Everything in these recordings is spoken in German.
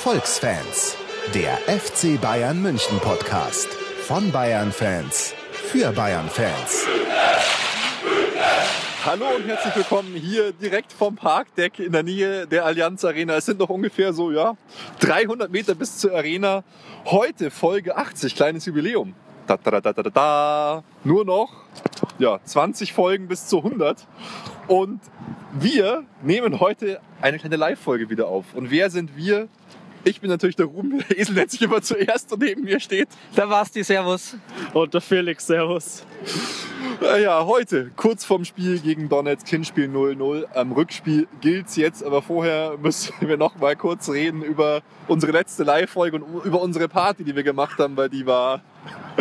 Volksfans, der FC Bayern München Podcast. Von Bayern Fans für Bayern Fans. Hallo und herzlich willkommen hier direkt vom Parkdeck in der Nähe der Allianz Arena. Es sind noch ungefähr so, ja, 300 Meter bis zur Arena. Heute Folge 80, kleines Jubiläum. Da, da, da, da, da, da. Nur noch, ja, 20 Folgen bis zu 100. Und wir nehmen heute eine kleine Live-Folge wieder auf. Und wer sind wir? Ich bin natürlich der Ruben. Der Esel nennt sich immer zuerst und neben mir steht. Da war's die Servus. Und der Felix, Servus. Äh, Ja, heute, kurz vorm Spiel gegen Donetsk, Hinspiel 0-0. Am Rückspiel gilt's jetzt, aber vorher müssen wir noch mal kurz reden über unsere letzte Live-Folge und über unsere Party, die wir gemacht haben, weil die war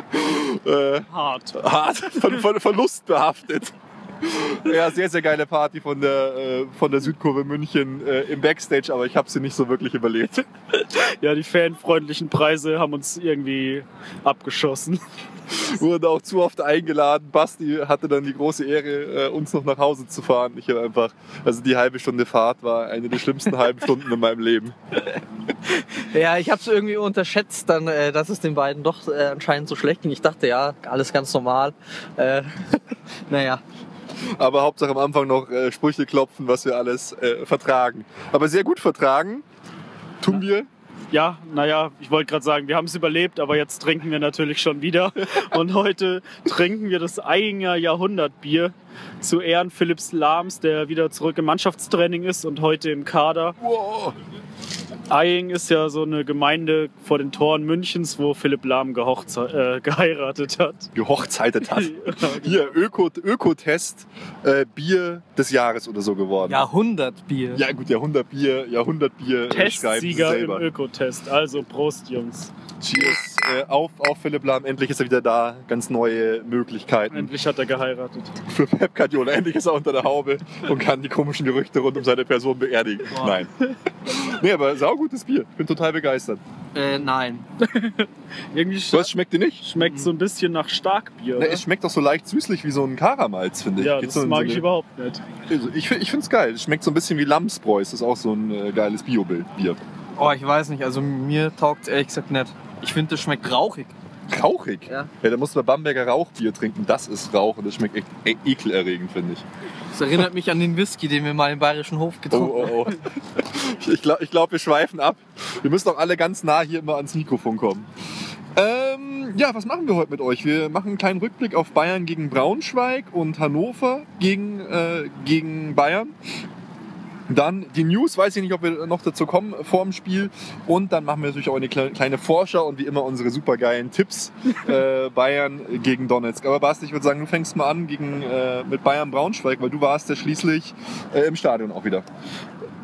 äh, Hart. hart, von, von Verlust behaftet. Ja, sehr, sehr geile Party von der, äh, von der Südkurve München äh, im Backstage, aber ich habe sie nicht so wirklich überlebt. Ja, die fanfreundlichen Preise haben uns irgendwie abgeschossen. Wurden auch zu oft eingeladen. Basti hatte dann die große Ehre, äh, uns noch nach Hause zu fahren. Ich habe einfach, also die halbe Stunde Fahrt war eine der schlimmsten halben Stunden in meinem Leben. Ja, ich habe es irgendwie unterschätzt, dann, äh, dass es den beiden doch äh, anscheinend so schlecht ging. Ich dachte, ja, alles ganz normal. Äh, naja, Aber Hauptsache am Anfang noch äh, Sprüche klopfen, was wir alles äh, vertragen. Aber sehr gut vertragen. Tun wir. Ja, naja, ich wollte gerade sagen, wir haben es überlebt, aber jetzt trinken wir natürlich schon wieder. Und heute trinken wir das Eiginger Jahrhundertbier zu Ehren Philipps Lahms, der wieder zurück im Mannschaftstraining ist und heute im Kader. Wow. Eying ist ja so eine Gemeinde vor den Toren Münchens, wo Philipp Lahm äh, geheiratet hat. Gehochzeitet hat. Hier, Öko, Ökotest, äh, Bier des Jahres oder so geworden. Jahrhundertbier. Ja gut, Jahrhundertbier, Jahrhundertbier äh, Testsieger im selber. Ökotest. Also Prost, Jungs. Cheers äh, auf, auf Philipp Lahm. Endlich ist er wieder da. Ganz neue Möglichkeiten Endlich hat er geheiratet. für Pep Guardiola. Endlich ist er unter der Haube und kann die komischen Gerüchte rund um seine Person beerdigen. Boah. Nein. Nee, aber saugutes Bier. Ich bin total begeistert. Äh, nein. Irgendwie Was schmeckt dir nicht? schmeckt so ein bisschen nach Starkbier. Na, es schmeckt doch so leicht süßlich wie so ein Karamalz, finde ich. ja, Geht das so mag so ich eine- überhaupt nicht. Also ich ich finde es geil. Es schmeckt so ein bisschen wie Lamsbräu. Das ist auch so ein äh, geiles Bio-Bier. Oh, ich weiß nicht, also mir taugt ehrlich gesagt nicht. Ich finde, das schmeckt rauchig. Rauchig? Ja. Ja, da musst du bei Bamberger Rauchbier trinken. Das ist Rauch und das schmeckt echt e ekelerregend, finde ich. Das erinnert mich an den Whisky, den wir mal im Bayerischen Hof Oh, getrunken haben. oh, oh. Ich glaube, glaub, wir schweifen ab. Wir müssen auch alle ganz nah hier immer ans Mikrofon kommen. Ähm, ja, was machen wir heute mit euch? Wir machen einen kleinen Rückblick auf Bayern gegen Braunschweig und Hannover gegen, äh, gegen Bayern. Dann die News, weiß ich nicht, ob wir noch dazu kommen vor dem Spiel. Und dann machen wir natürlich auch eine kle- kleine Vorschau und wie immer unsere supergeilen Tipps. Äh, Bayern gegen Donetsk. Aber Basti, ich würde sagen, du fängst mal an gegen, äh, mit Bayern Braunschweig, weil du warst ja schließlich äh, im Stadion auch wieder.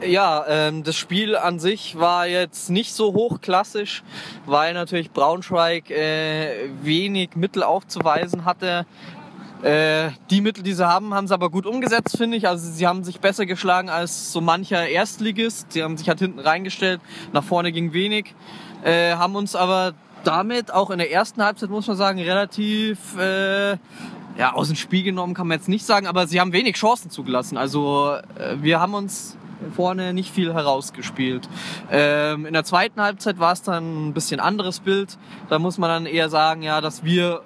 Ja, ähm, das Spiel an sich war jetzt nicht so hochklassisch, weil natürlich Braunschweig äh, wenig Mittel aufzuweisen hatte. Äh, die Mittel, die sie haben, haben sie aber gut umgesetzt, finde ich. Also sie haben sich besser geschlagen als so mancher Erstligist. Sie haben sich halt hinten reingestellt, nach vorne ging wenig, äh, haben uns aber damit auch in der ersten Halbzeit, muss man sagen, relativ äh, ja, aus dem Spiel genommen kann man jetzt nicht sagen, aber sie haben wenig Chancen zugelassen. Also äh, wir haben uns vorne nicht viel herausgespielt. Ähm, in der zweiten Halbzeit war es dann ein bisschen anderes Bild. Da muss man dann eher sagen, ja, dass wir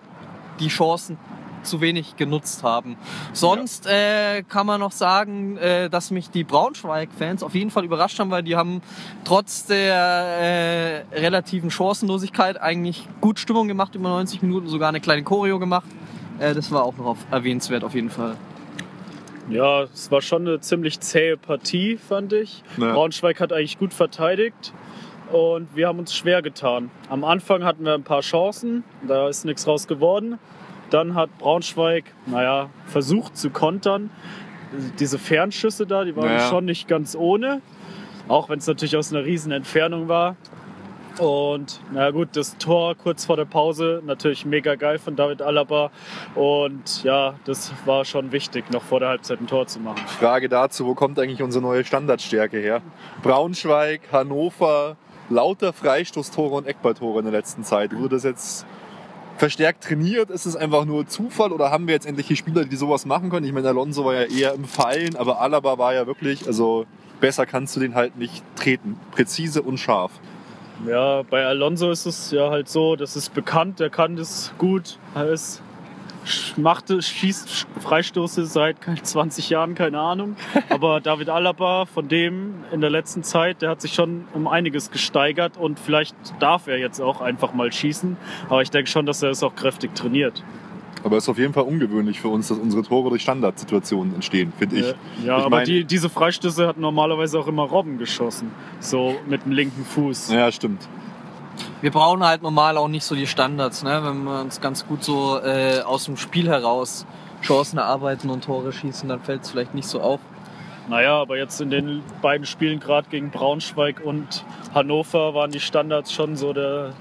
die Chancen zu wenig genutzt haben. Sonst äh, kann man noch sagen, äh, dass mich die Braunschweig-Fans auf jeden Fall überrascht haben, weil die haben trotz der äh, relativen Chancenlosigkeit eigentlich gut Stimmung gemacht über 90 Minuten, sogar eine kleine Choreo gemacht. Äh, das war auch noch auf, erwähnenswert auf jeden Fall. Ja, es war schon eine ziemlich zähe Partie, fand ich. Ja. Braunschweig hat eigentlich gut verteidigt und wir haben uns schwer getan. Am Anfang hatten wir ein paar Chancen, da ist nichts raus geworden. Dann hat Braunschweig, naja, versucht zu kontern. Diese Fernschüsse da, die waren Ja. schon nicht ganz ohne. Auch wenn es natürlich aus einer riesen Entfernung war. Und na gut, das Tor kurz vor der Pause, natürlich mega geil von David Alaba. Und ja, das war schon wichtig, noch vor der Halbzeit ein Tor zu machen. Frage dazu, wo kommt eigentlich unsere neue Standardstärke her? Braunschweig, Hannover, lauter Freistoßtore und Eckballtore in der letzten Zeit. Wurde das jetzt verstärkt trainiert? Ist es einfach nur Zufall oder haben wir jetzt endlich die Spieler, die sowas machen können? Ich meine, Alonso war ja eher im Fallen, aber Alaba war ja wirklich, also besser kannst du den halt nicht treten. Präzise und scharf. Ja, bei Alonso ist es ja halt so, das ist bekannt, der kann das gut. Er ist, macht, schießt Freistoße seit 20 Jahren, keine Ahnung. Aber David Alaba, von dem in der letzten Zeit, der hat sich schon um einiges gesteigert und vielleicht darf er jetzt auch einfach mal schießen. Aber ich denke schon, dass er es auch kräftig trainiert. Aber es ist auf jeden Fall ungewöhnlich für uns, dass unsere Tore durch Standardsituationen entstehen, finde ich. Ja, ja ich aber mein- die, diese Freistöße hat normalerweise auch immer Robben geschossen. So mit dem linken Fuß. Ja, stimmt. Wir brauchen halt normal auch nicht so die Standards, ne? wenn wir uns ganz gut so äh, aus dem Spiel heraus Chancen erarbeiten und Tore schießen, dann fällt es vielleicht nicht so auf. Naja, aber jetzt in den beiden Spielen, gerade gegen Braunschweig und Hannover, waren die Standards schon so der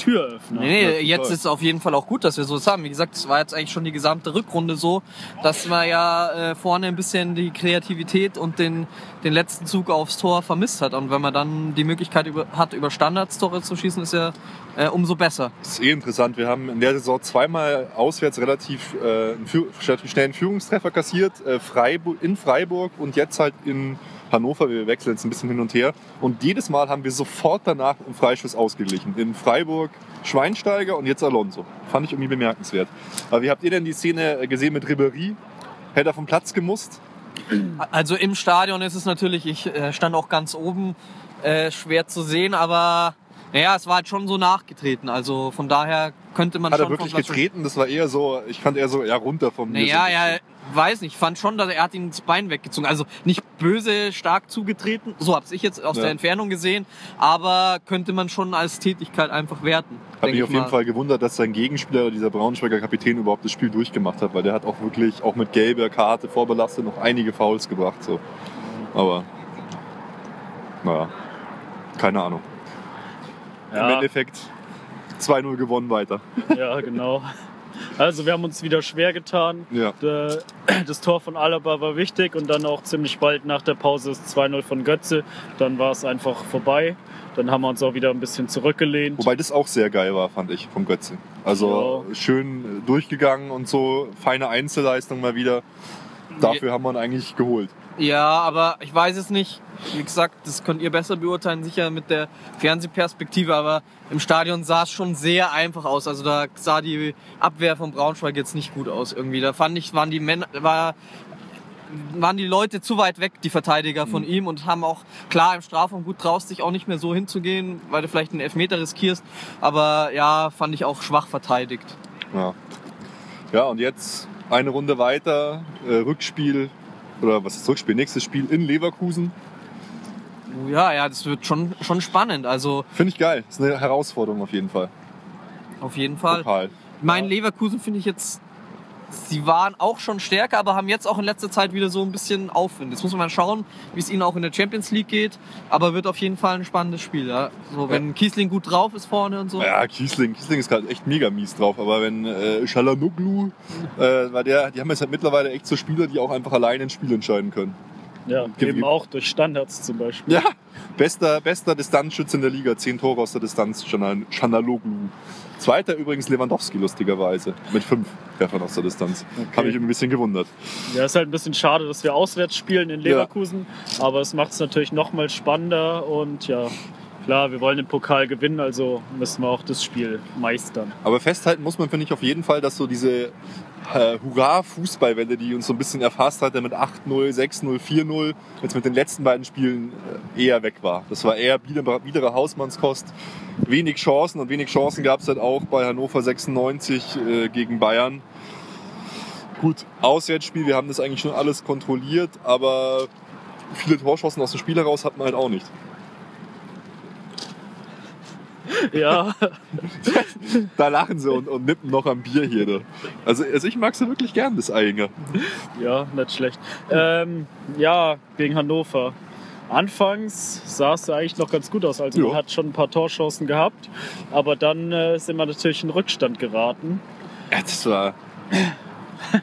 Türöffner. Nee, nee, jetzt ist auf jeden Fall auch gut, dass wir sowas haben. Wie gesagt, es war jetzt eigentlich schon die gesamte Rückrunde so, dass man ja äh, vorne ein bisschen die Kreativität und den, den letzten Zug aufs Tor vermisst hat. Und wenn man dann die Möglichkeit über, hat, über Standards Tore zu schießen, ist ja äh, umso besser. Das ist eh interessant. Wir haben in der Saison zweimal auswärts relativ, äh, einen Führ- relativ schnell einen Führungstreffer kassiert. Äh, Freiburg, in Freiburg und jetzt halt in Hannover. Wir wechseln jetzt ein bisschen hin und her. Und jedes Mal haben wir sofort danach im Freischuss ausgeglichen. In Freiburg Schweinsteiger und jetzt Alonso. Fand ich irgendwie bemerkenswert. Aber wie habt ihr denn die Szene gesehen mit Ribéry? Hätte er vom Platz gemusst? Also im Stadion ist es natürlich, ich äh, stand auch ganz oben, äh, schwer zu sehen, aber naja, es war halt schon so nachgetreten. Also von daher könnte man Hat schon er wirklich getreten? Das war eher so, ich fand eher so, ja, runter vom Naja, ja, weiß nicht. Ich fand schon, dass er hat ihn das Bein weggezogen. Also nicht böse, stark zugetreten. So hab's ich jetzt aus Ja. der Entfernung gesehen. Aber könnte man schon als Tätigkeit einfach werten. Hat mich ich auf jeden mal. Fall gewundert, dass sein Gegenspieler, dieser Braunschweiger Kapitän, überhaupt das Spiel durchgemacht hat, weil der hat auch wirklich, auch mit gelber Karte vorbelastet, noch einige Fouls gebracht. So. Aber, naja, keine Ahnung. Im Ja, Endeffekt 2-0 gewonnen weiter. ja, genau. Also wir haben uns wieder schwer getan. Ja. Das Tor von Alaba war wichtig und dann auch ziemlich bald nach der Pause das 2-0 von Götze. Dann war es einfach vorbei. Dann haben wir uns auch wieder ein bisschen zurückgelehnt. Wobei das auch sehr geil war, fand ich, vom Götze. Also schön äh, durchgegangen und so, feine Einzelleistung mal wieder. Dafür haben wir ihn eigentlich geholt. Ja, aber ich weiß es nicht. Wie gesagt, das könnt ihr besser beurteilen, sicher mit der Fernsehperspektive, aber im Stadion sah es schon sehr einfach aus. Also da sah die Abwehr von Braunschweig jetzt nicht gut aus irgendwie. Da fand ich, waren die Männer, war, waren die Leute zu weit weg, die Verteidiger von ihm und haben auch klar im Strafraum gut traust dich auch nicht mehr so hinzugehen, weil du vielleicht einen Elfmeter riskierst. Aber ja, fand ich auch schwach verteidigt. Ja. Ja, und jetzt eine Runde weiter, äh, Rückspiel, oder was ist Rückspiel? Nächstes Spiel in Leverkusen. Ja, ja, das wird schon, schon spannend. Also Finde ich geil. Ist eine Herausforderung auf jeden Fall. auf jeden Fall. Total. Mein Leverkusen finde ich jetzt, sie waren auch schon stärker, aber haben jetzt auch in letzter Zeit wieder so ein bisschen Aufwind. Jetzt muss man mal schauen, wie es ihnen auch in der Champions League geht. Aber wird auf jeden Fall ein spannendes Spiel. Ja. So, wenn Kiesling gut drauf ist vorne und so. Ja, Kiesling. Kiesling ist gerade echt mega mies drauf. Aber wenn äh, Shalanoglu, äh, weil der, die haben jetzt halt mittlerweile echt so Spieler, die auch einfach alleine ein Spiel entscheiden können. Ja, eben auch durch Standards zum Beispiel. Ja, bester, bester Distanzschütze in der Liga. Zehn Tore aus der Distanz, Shalanoglu. Zweiter übrigens Lewandowski, lustigerweise. Mit fünf Treffern aus der Distanz. Habe ich ein bisschen gewundert. Ja, ist halt ein bisschen schade, dass wir auswärts spielen in Leverkusen, aber es macht es natürlich noch mal spannender und ja, klar, wir wollen den Pokal gewinnen, also müssen wir auch das Spiel meistern. Aber festhalten muss man, finde ich, auf jeden Fall, dass so diese äh, Hurra-Fußballwelle, die uns so ein bisschen erfasst hatte mit 8-0, 6-0, 4-0, jetzt mit den letzten beiden Spielen äh, eher weg war. Das war eher bieder- biedere Hausmannskost. Wenig Chancen und wenig Chancen gab es halt auch bei Hannover 96 äh, gegen Bayern. Gut, Auswärtsspiel, wir haben das eigentlich schon alles kontrolliert, aber viele Torchancen aus dem Spiel heraus hat man halt auch nicht. Ja, Da lachen sie und, und nippen noch am Bier hier. Ne? Also, also ich mag sie wirklich gern, das Einger. ja, nicht schlecht. Ähm, ja, gegen Hannover. Anfangs sah es eigentlich noch ganz gut aus. Also Ja. man hat schon ein paar Torchancen gehabt, aber dann äh, sind wir natürlich in Rückstand geraten. Ja, das war.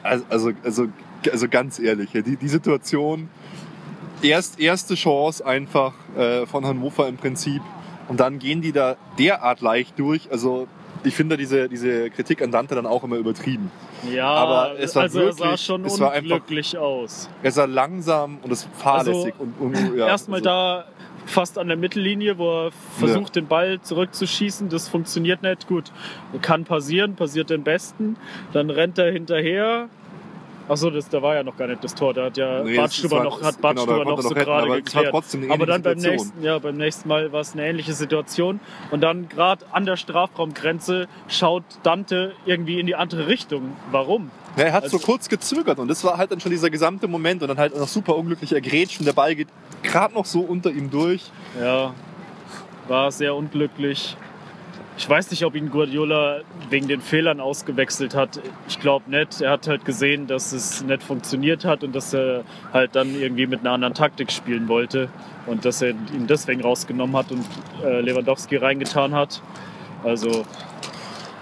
Also, also, also, also ganz ehrlich, die, die Situation, erst, erste Chance einfach äh, von Hannover im Prinzip und dann gehen die da derart leicht durch. Also ich finde diese, diese Kritik an Dante dann auch immer übertrieben. Ja, Aber es war also er sah wirklich- schon es war einfach- unglücklich aus. Er sah langsam und es fahrlässig. Also, und, und, ja, Erstmal also, da fast an der Mittellinie, wo er versucht, den Ball zurückzuschießen. Das funktioniert nicht gut. Kann passieren, passiert den Besten. Dann rennt er hinterher. Achso, das, da war ja noch gar nicht das Tor. Da hat ja Nee, Bart Stuber noch, hat Bart genau, noch so gerade aber geklärt. aber dann beim Situation. nächsten, ja, beim nächsten Mal war es eine ähnliche Situation. Und dann gerade an der Strafraumgrenze schaut Dante irgendwie in die andere Richtung. Warum? Ja, er hat Also- so kurz gezögert und das war halt dann schon dieser gesamte Moment und dann halt noch super unglücklich ergrätscht und der Ball geht gerade noch so unter ihm durch. Ja, war sehr unglücklich. Ich weiß nicht, ob ihn Guardiola wegen den Fehlern ausgewechselt hat. Ich glaube nicht. Er hat halt gesehen, dass es nicht funktioniert hat und dass er halt dann irgendwie mit einer anderen Taktik spielen wollte und dass er ihn deswegen rausgenommen hat und äh, Lewandowski reingetan hat. Also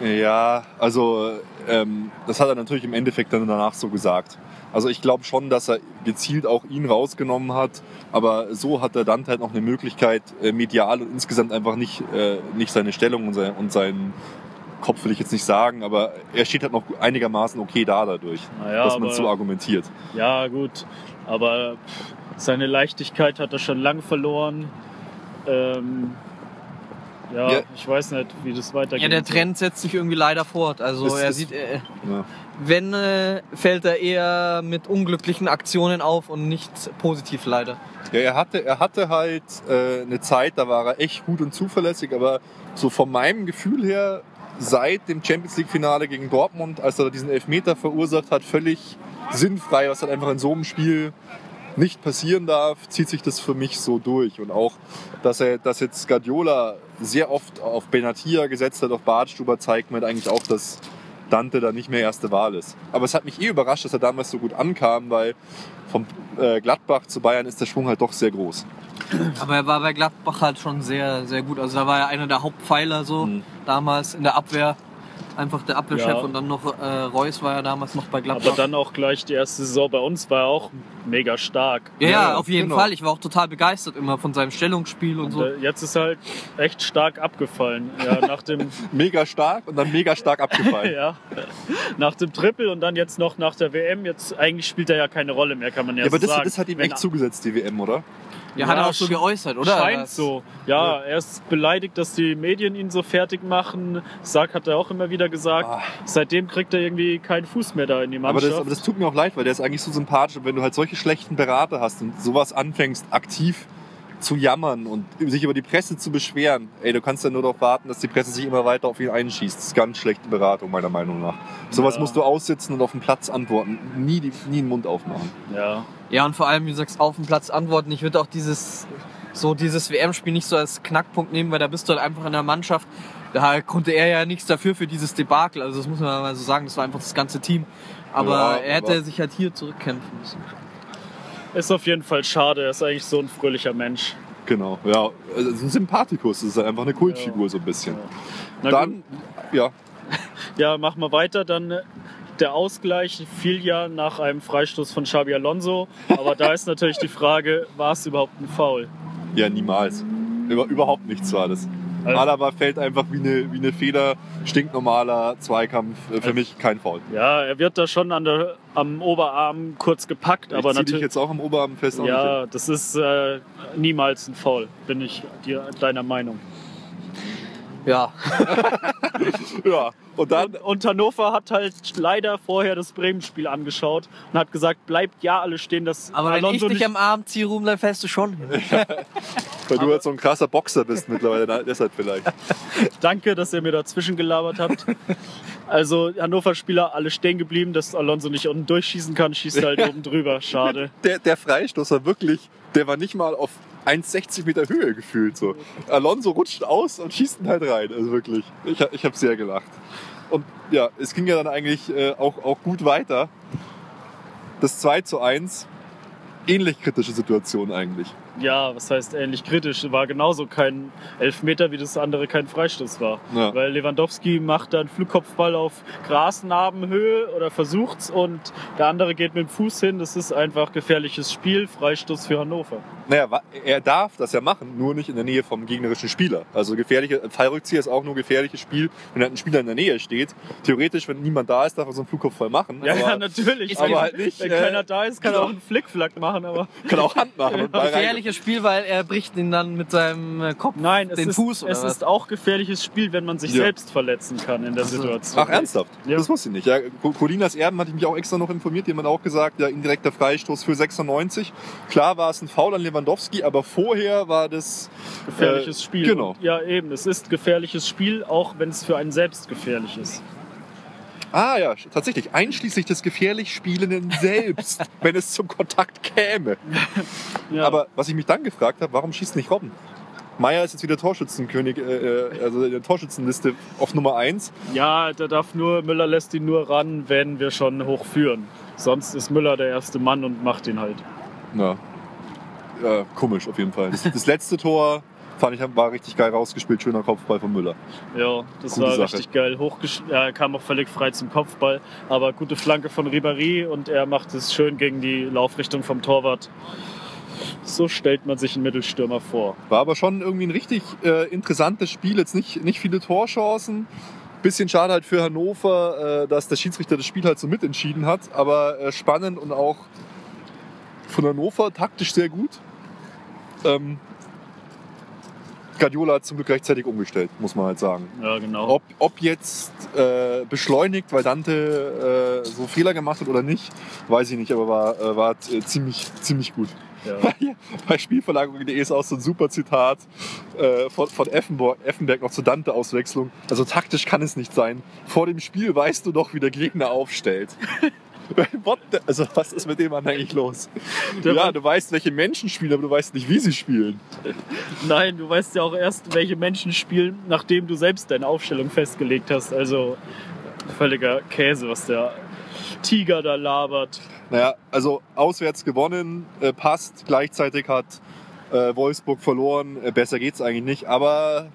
Ja, also ähm, das hat er natürlich im Endeffekt dann danach so gesagt. Also ich glaube schon, dass er gezielt auch ihn rausgenommen hat, aber so hat der Dante halt noch eine Möglichkeit, äh, medial und insgesamt einfach nicht, äh, nicht seine Stellung und, sein, und seinen Kopf will ich jetzt nicht sagen, aber er steht halt noch einigermaßen okay da dadurch, Naja, dass man aber- so argumentiert. ja gut, aber seine Leichtigkeit hat er schon lang verloren. Ähm, ja, Ja. ich weiß nicht, wie das weitergeht. Ja, der Trend setzt sich irgendwie leider fort. Also Das er ist- sieht, äh, Ja. Wenn äh, fällt er eher mit unglücklichen Aktionen auf und nicht positiv leider. Ja, er hatte, er hatte halt äh, eine Zeit, da war er echt gut und zuverlässig, aber so von meinem Gefühl her, seit dem Champions League-Finale gegen Dortmund, als er diesen Elfmeter verursacht hat, völlig sinnfrei, was halt einfach in so einem Spiel nicht passieren darf, zieht sich das für mich so durch. Und auch, dass er, dass jetzt Guardiola sehr oft auf Benatia gesetzt hat, auf Bartstuber, zeigt mir halt eigentlich auch, dass Dante da nicht mehr erste Wahl ist. Aber es hat mich eh überrascht, dass er damals so gut ankam, weil vom äh, Gladbach zu Bayern ist der Schwung halt doch sehr groß. Aber er war bei Gladbach halt schon sehr, sehr gut. Also da war er einer der Hauptpfeiler so Mhm. damals in der Abwehr. Einfach der Abwehrchef Ja. und dann noch äh, Reus war ja damals noch bei Gladbach. Aber dann auch gleich die erste Saison bei uns war er auch mega stark. ja, ja, Ja, auf jeden genau. Fall. Ich war auch total begeistert immer von seinem Stellungsspiel und Und so. äh, jetzt ist er halt echt stark abgefallen. Ja, nach dem, Mega stark und dann mega stark abgefallen. ja, nach dem Triple und dann jetzt noch nach der WM. Jetzt eigentlich spielt er ja keine Rolle mehr, kann man ja, Ja, aber so das, sagen. das hat ihm Wenn- echt zugesetzt, die WM, oder? Ja, hat er Ja, auch so geäußert, oder? Scheint so. Ja, er ist beleidigt, dass die Medien ihn so fertig machen. Sark hat er auch immer wieder gesagt. Ah. Seitdem kriegt er irgendwie keinen Fuß mehr da in die Aber Mannschaft. das, aber das tut mir auch leid, weil der ist eigentlich so sympathisch. Und wenn du halt solche schlechten Berater hast und sowas anfängst, aktiv zu jammern und sich über die Presse zu beschweren, ey, du kannst ja nur darauf warten, dass die Presse sich immer weiter auf ihn einschießt. Das ist ganz schlechte Beratung, meiner Meinung nach. Sowas Ja. musst du aussitzen und auf dem Platz antworten. Nie, die, nie den Mund aufmachen. ja. Ja, und vor allem, wie du sagst, auf dem Platz antworten. Ich würde auch dieses, so dieses WM-Spiel nicht so als Knackpunkt nehmen, weil da bist du halt einfach in der Mannschaft. Da konnte er ja nichts dafür für dieses Debakel. Also das muss man mal so sagen, das war einfach das ganze Team. Aber Ja, er hätte aber- sich halt hier zurückkämpfen müssen. Ist auf jeden Fall schade. Er ist eigentlich so ein fröhlicher Mensch. Genau, ja. Also ein Sympathikus, ist einfach eine Kultfigur so ein bisschen. Na Dann, ja, Ja, machen wir weiter. Dann äh, der Ausgleich fiel ja nach einem Freistoß von Xabi Alonso. Aber da ist natürlich die Frage, war es überhaupt ein Foul? ja, niemals. Über, überhaupt nichts war das. Also- Alaba fällt einfach wie eine, wie eine Feder, stinknormaler Zweikampf, äh, für Also- mich kein Foul. Ja, er wird da schon an der, am Oberarm kurz gepackt, aber ich dich natürlich. jetzt auch am Oberarm fest. Ja, das ist äh, niemals ein Foul, bin ich dir, deiner Meinung. Ja, ja. Und dann, Und, und Hannover hat halt leider vorher das Bremen-Spiel angeschaut und hat gesagt, bleibt ja alle stehen, dass aber wenn ich Alonso dich nicht am Arm ziehe, rum, dann fällst du schon hin. weil du jetzt so ein krasser Boxer bist mittlerweile, na, deshalb vielleicht. Danke, dass ihr mir dazwischen gelabert habt. Also Hannover-Spieler alle stehen geblieben, dass Alonso nicht unten durchschießen kann, schießt er halt oben drüber. Schade. Der, der Freistoß war wirklich, der war nicht mal auf 1,60 Meter Höhe gefühlt. So. Alonso rutscht aus und schießt ihn halt rein. Also wirklich, ich, ich habe sehr gelacht. Und ja, es ging ja dann eigentlich äh, auch, auch gut weiter. Das 2 zu 1, ähnlich kritische Situation eigentlich. Ja, was heißt ähnlich kritisch? War genauso kein Elfmeter, wie das andere kein Freistoß war. Ja. Weil Lewandowski macht da einen Flugkopfball auf Grasnarbenhöhe oder versucht's und der andere geht mit dem Fuß hin. Das ist einfach gefährliches Spiel, Freistoß für Hannover. Naja, er darf das ja machen, nur nicht in der Nähe vom gegnerischen Spieler. Also gefährliche Fallrückzieher ist auch nur gefährliches Spiel, wenn halt ein Spieler in der Nähe steht. Theoretisch, wenn niemand da ist, darf er so einen Flugkopfball machen. Ja, aber ja, natürlich. Aber halt nicht, wenn äh, keiner da ist, kann er auch einen Flickflack machen, aber kann auch Hand machen und Ball Gefährliches Spiel, weil er bricht ihn dann mit seinem äh, Kopf Nein, es, den ist, Fuß oder es was? ist auch gefährliches Spiel, wenn man sich Ja. selbst verletzen kann in der Situation. Ach, ernsthaft? Ja. Das wusste ich nicht. Ja, Co- Colinas Erben hatte ich mich auch extra noch informiert. Die haben auch gesagt, ja, indirekter Freistoß für 96. Klar war es ein Foul an Lewandowski, aber vorher war das gefährliches äh, Spiel. Genau. Und ja, eben, es ist gefährliches Spiel, auch wenn es für einen selbst gefährlich ist. Ah ja, tatsächlich. Einschließlich des gefährlich Spielenden selbst, wenn es zum Kontakt käme. Ja. Aber was ich mich dann gefragt habe, warum schießt nicht Robben? Meier ist jetzt wieder Torschützenkönig, äh, äh, also in der Torschützenliste auf Nummer 1. ja, da darf nur, Müller lässt ihn nur ran, wenn wir schon hoch führen. Sonst ist Müller der erste Mann und macht ihn halt. Ja. ja komisch auf jeden Fall. Das, das letzte Tor fand ich war richtig geil rausgespielt, schöner Kopfball von Müller. Ja, das Gute war Sache. richtig geil. Hochgesch er kam auch völlig frei zum Kopfball, aber gute Flanke von Ribéry und er macht es schön gegen die Laufrichtung vom Torwart. So stellt man sich einen Mittelstürmer vor. War aber schon irgendwie ein richtig äh, interessantes Spiel. Jetzt nicht, nicht viele Torchancen. Bisschen schade halt für Hannover, äh, dass der Schiedsrichter das Spiel halt so mitentschieden hat. Aber äh, spannend und auch von Hannover taktisch sehr gut. Ähm, Guardiola hat zum Glück rechtzeitig umgestellt, muss man halt sagen. Ja, genau. Ob, ob jetzt äh, beschleunigt, weil Dante äh, so Fehler gemacht hat oder nicht, weiß ich nicht, aber war, äh, war äh, ziemlich, ziemlich gut. Ja. Bei Spielverlagerung.de ist auch so ein super Zitat äh, von, von Effenberg, Effenberg noch zur Dante-Auswechslung. Also taktisch kann es nicht sein. Vor dem Spiel weißt du doch, wie der Gegner aufstellt. Also was ist mit dem Mann eigentlich los? Der ja, Mann- du weißt, welche Menschen spielen, aber du weißt nicht, wie sie spielen. Nein, du weißt ja auch erst, welche Menschen spielen, nachdem du selbst deine Aufstellung festgelegt hast. Also völliger Käse, was der Tiger da labert. Naja, also auswärts gewonnen, äh, passt. Gleichzeitig hat äh, Wolfsburg verloren. Äh, besser geht's eigentlich nicht, aber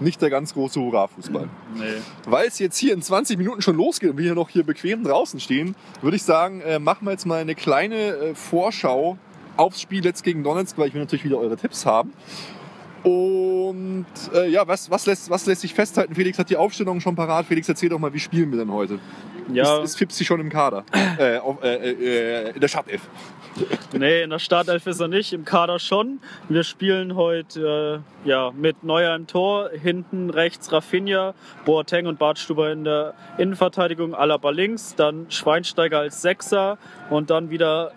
nicht der ganz große Hurra-Fußball. Nee. Weil es jetzt hier in 20 Minuten schon losgeht und wir hier noch hier bequem draußen stehen, würde ich sagen, äh, machen wir jetzt mal eine kleine äh, Vorschau aufs Spiel jetzt gegen Donetsk, weil ich will natürlich wieder eure Tipps haben. Und äh, ja, was, was, lässt, was lässt sich festhalten? Felix hat die Aufstellung schon parat. Felix, erzähl doch mal, wie spielen wir denn heute? Ja, Ist, ist Fipsi schon im Kader? äh, auf, äh, äh, in der Startelf. Nee, in der Startelf ist er nicht, im Kader schon. Wir spielen heute äh, ja, mit Neuer im Tor, hinten rechts Rafinha, Boateng und Bartstuber in der Innenverteidigung, Alaba links, dann Schweinsteiger als Sechser und dann wieder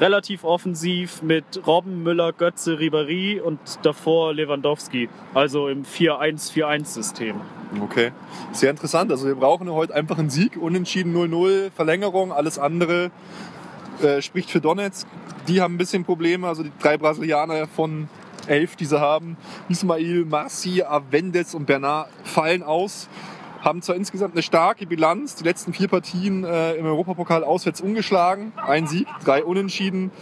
relativ offensiv mit Robben, Müller, Götze, Ribéry und davor Lewandowski. Also im 4-1-4-1-System. Okay. Sehr interessant. Also wir brauchen heute einfach einen Sieg, unentschieden 0-0, Verlängerung, alles andere äh, spricht für Donetsk. Die haben ein bisschen Probleme, also die drei Brasilianer von elf, die sie haben, Ismail, Marci, Avendes und Bernard fallen aus. Haben zwar insgesamt eine starke Bilanz, die letzten vier Partien äh, im Europapokal auswärts ungeschlagen, ein Sieg, drei Unentschieden.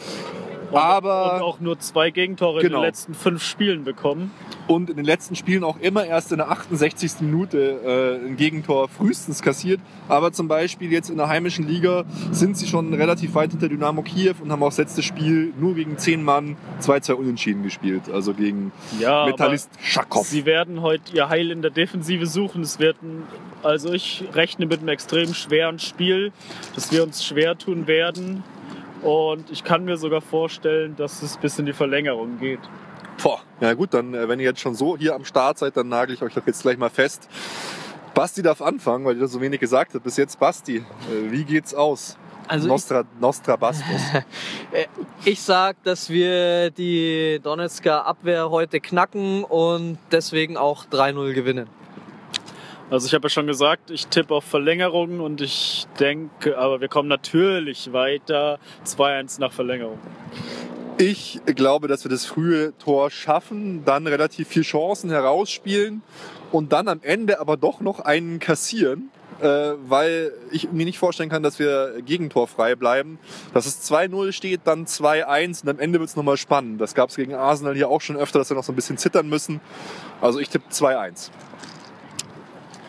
Und, Aber- und auch nur zwei Gegentore in Genau. den letzten fünf Spielen bekommen. und in den letzten Spielen auch immer erst in der 68. Minute äh, ein Gegentor frühestens kassiert. Aber zum Beispiel jetzt in der heimischen Liga sind sie schon relativ weit hinter Dynamo Kiew und haben auch das letzte Spiel nur gegen 10 Mann 2-2 unentschieden gespielt. Also gegen Ja, Metallist Schakow. Sie werden heute ihr Heil in der Defensive suchen. Es wird ein, also ich rechne mit einem extrem schweren Spiel, dass wir uns schwer tun werden. Und ich kann mir sogar vorstellen, dass es bis in die Verlängerung geht. Boah. Ja gut, dann äh, wenn ihr jetzt schon so hier am Start seid, dann nagel ich euch doch jetzt gleich mal fest. Basti darf anfangen, weil ihr das so wenig gesagt habt. Bis jetzt Basti, äh, wie geht's aus? Also ich, Nostra, Nostra Bastos. ich sag, dass wir die Donetsker Abwehr heute knacken und deswegen auch 3-0 gewinnen. Also ich habe ja schon gesagt, ich tippe auf Verlängerung und ich denke, aber wir kommen natürlich weiter. 2-1 nach Verlängerung. Ich glaube, dass wir das frühe Tor schaffen, dann relativ viel Chancen herausspielen und dann am Ende aber doch noch einen kassieren, äh, weil ich mir nicht vorstellen kann, dass wir gegentorfrei bleiben. Dass es 2-0 steht, dann 2-1 und am Ende wird es nochmal spannend. Das gab es gegen Arsenal hier auch schon öfter, dass wir noch so ein bisschen zittern müssen. Also ich tippe 2-1.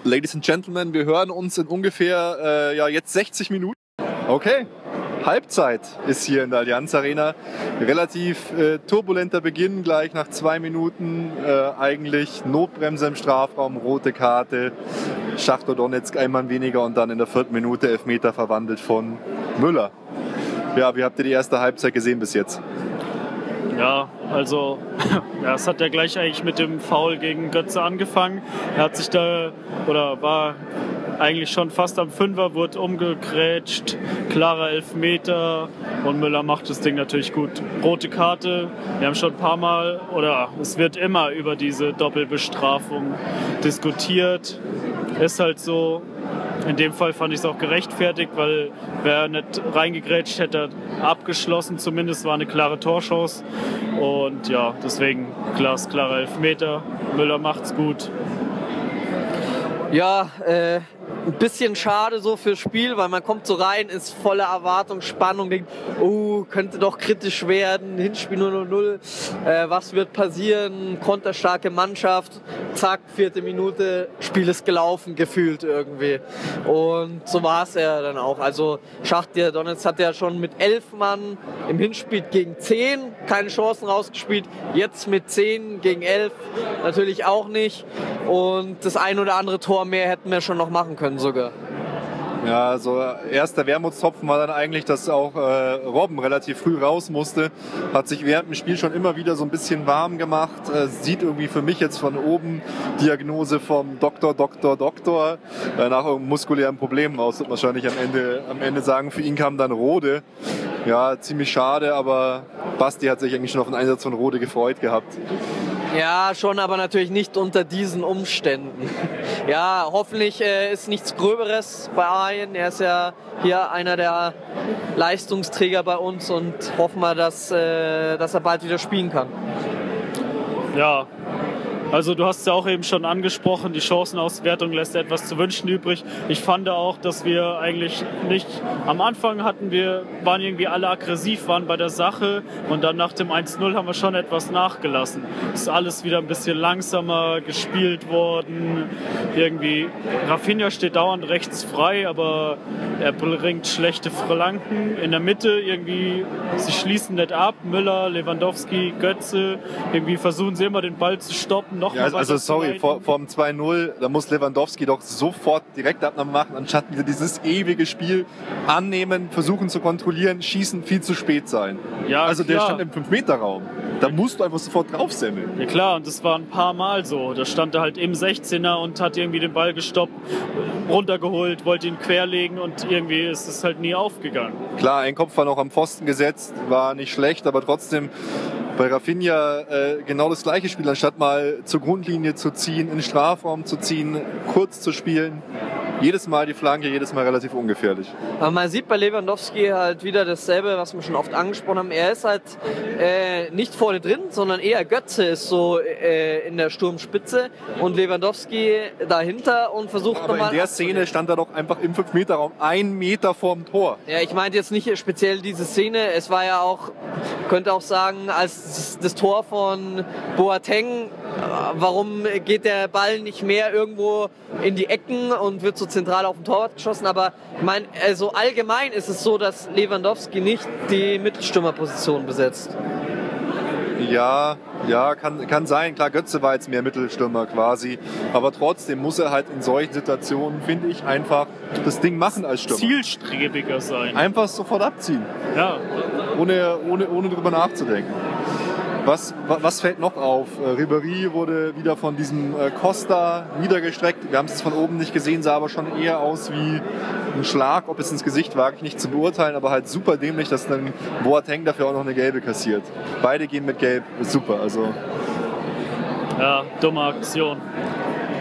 Ladies and Gentlemen, wir hören uns in ungefähr äh, ja, jetzt 60 Minuten. Okay, Halbzeit ist hier in der Allianz Arena. Relativ äh, turbulenter Beginn gleich nach zwei Minuten. Äh, eigentlich Notbremse im Strafraum, rote Karte. Schachtor Donetsk ein Mann weniger und dann in der vierten Minute Elfmeter verwandelt von Müller. Ja, wie habt ihr die erste Halbzeit gesehen bis jetzt? Ja, also ja, es hat ja gleich eigentlich mit dem Foul gegen Götze angefangen. Er hat sich da oder war eigentlich schon fast am Fünfer, wurde umgegrätscht, klarer Elfmeter und Müller macht das Ding natürlich gut. Rote Karte, wir haben schon ein paar Mal oder es wird immer über diese Doppelbestrafung diskutiert. Ist halt so, in dem Fall fand ich es auch gerechtfertigt, weil wer nicht reingegrätscht hätte, abgeschlossen zumindest, war eine klare Torchance. Und ja, deswegen glasklarer Elfmeter. Müller macht's gut. Ja, äh, ein bisschen schade so fürs Spiel, weil man kommt so rein, ist voller Erwartung, Spannung, denkt, oh, könnte doch kritisch werden, Hinspiel 0-0, äh, was wird passieren, konterstarke Mannschaft, zack, vierte Minute, Spiel ist gelaufen, gefühlt irgendwie. Und so war es ja dann auch. Also Schachtja Donetsk hat ja schon mit elf Mann im Hinspiel gegen zehn keine Chancen rausgespielt, jetzt mit zehn gegen elf natürlich auch nicht. Und das ein oder andere Tor mehr hätten wir schon noch machen können sogar. Ja, also erster Wermutstropfen war dann eigentlich, dass auch äh, Robben relativ früh raus musste. Hat sich während dem Spiel schon immer wieder so ein bisschen warm gemacht. Äh, sieht irgendwie für mich jetzt von oben Diagnose vom Doktor, Doktor, Doktor äh, nach muskulären Problem raus. Wird wahrscheinlich am Ende, am Ende sagen, für ihn kam dann Rode. Ja, ziemlich schade, aber Basti hat sich eigentlich schon auf den Einsatz von Rode gefreut gehabt. Ja, schon, aber natürlich nicht unter diesen Umständen. Ja, hoffentlich äh, ist nichts Gröberes bei Arjen. Er ist ja hier einer der Leistungsträger bei uns und hoffen wir, dass, äh, dass er bald wieder spielen kann. Ja, also du hast es ja auch eben schon angesprochen, die Chancenauswertung lässt etwas zu wünschen übrig. Ich fand auch, dass wir eigentlich nicht, am Anfang hatten wir, waren irgendwie alle aggressiv, waren bei der Sache und dann nach dem 1-0 haben wir schon etwas nachgelassen. Ist alles wieder ein bisschen langsamer gespielt worden. Irgendwie, Rafinha steht dauernd rechts frei, aber er bringt schlechte Flanken. In der Mitte irgendwie, sie schließen nicht ab. Müller, Lewandowski, Götze, irgendwie versuchen sie immer den Ball zu stoppen noch ja, also, also sorry, vor, vor dem 2-0, da muss Lewandowski doch sofort Direktabnahme machen, anstatt wieder dieses ewige Spiel annehmen, versuchen zu kontrollieren, schießen, viel zu spät sein. Ja, also der stand im 5-Meter-Raum. Da musst du einfach sofort draufsemmeln. Ja klar, und das war ein paar Mal so. Da stand er halt im 16er und hat irgendwie den Ball gestoppt, runtergeholt, wollte ihn querlegen und irgendwie ist es halt nie aufgegangen. Klar, ein Kopf war noch am Pfosten gesetzt, war nicht schlecht, aber trotzdem bei Rafinha äh, genau das gleiche Spiel, anstatt mal zur Grundlinie zu ziehen, in Strafraum zu ziehen, kurz zu spielen. Jedes Mal die Flanke, jedes Mal relativ ungefährlich. Aber man sieht bei Lewandowski halt wieder dasselbe, was wir schon oft angesprochen haben. Er ist halt äh, nicht vorne drin, sondern eher Götze ist so äh, in der Sturmspitze und Lewandowski dahinter und versucht Aber nochmal. in der Szene stand er doch einfach im 5-Meter-Raum, ein Meter vorm Tor. Ja, ich meinte jetzt nicht speziell diese Szene. Es war ja auch, könnte auch sagen, als das Tor von Boateng, warum geht der Ball nicht mehr irgendwo in die Ecken und wird so zentral auf den Torwart geschossen? Aber ich meine, also allgemein ist es so, dass Lewandowski nicht die Mittelstürmerposition besetzt. Ja, ja, kann, kann sein. Klar, Götze war jetzt mehr Mittelstürmer quasi. Aber trotzdem muss er halt in solchen Situationen, finde ich, einfach das Ding machen als Stürmer. Zielstrebiger sein. Einfach sofort abziehen. Ja. Ohne, ohne, ohne drüber nachzudenken. Was, was fällt noch auf? Äh, Ribéry wurde wieder von diesem äh, Costa niedergestreckt. Wir haben es von oben nicht gesehen, sah aber schon eher aus wie ein Schlag. Ob es ins Gesicht wage ich nicht zu beurteilen, aber halt super dämlich, dass dann Boateng dafür auch noch eine gelbe kassiert. Beide gehen mit gelb, super. Also Ja, dumme Aktion.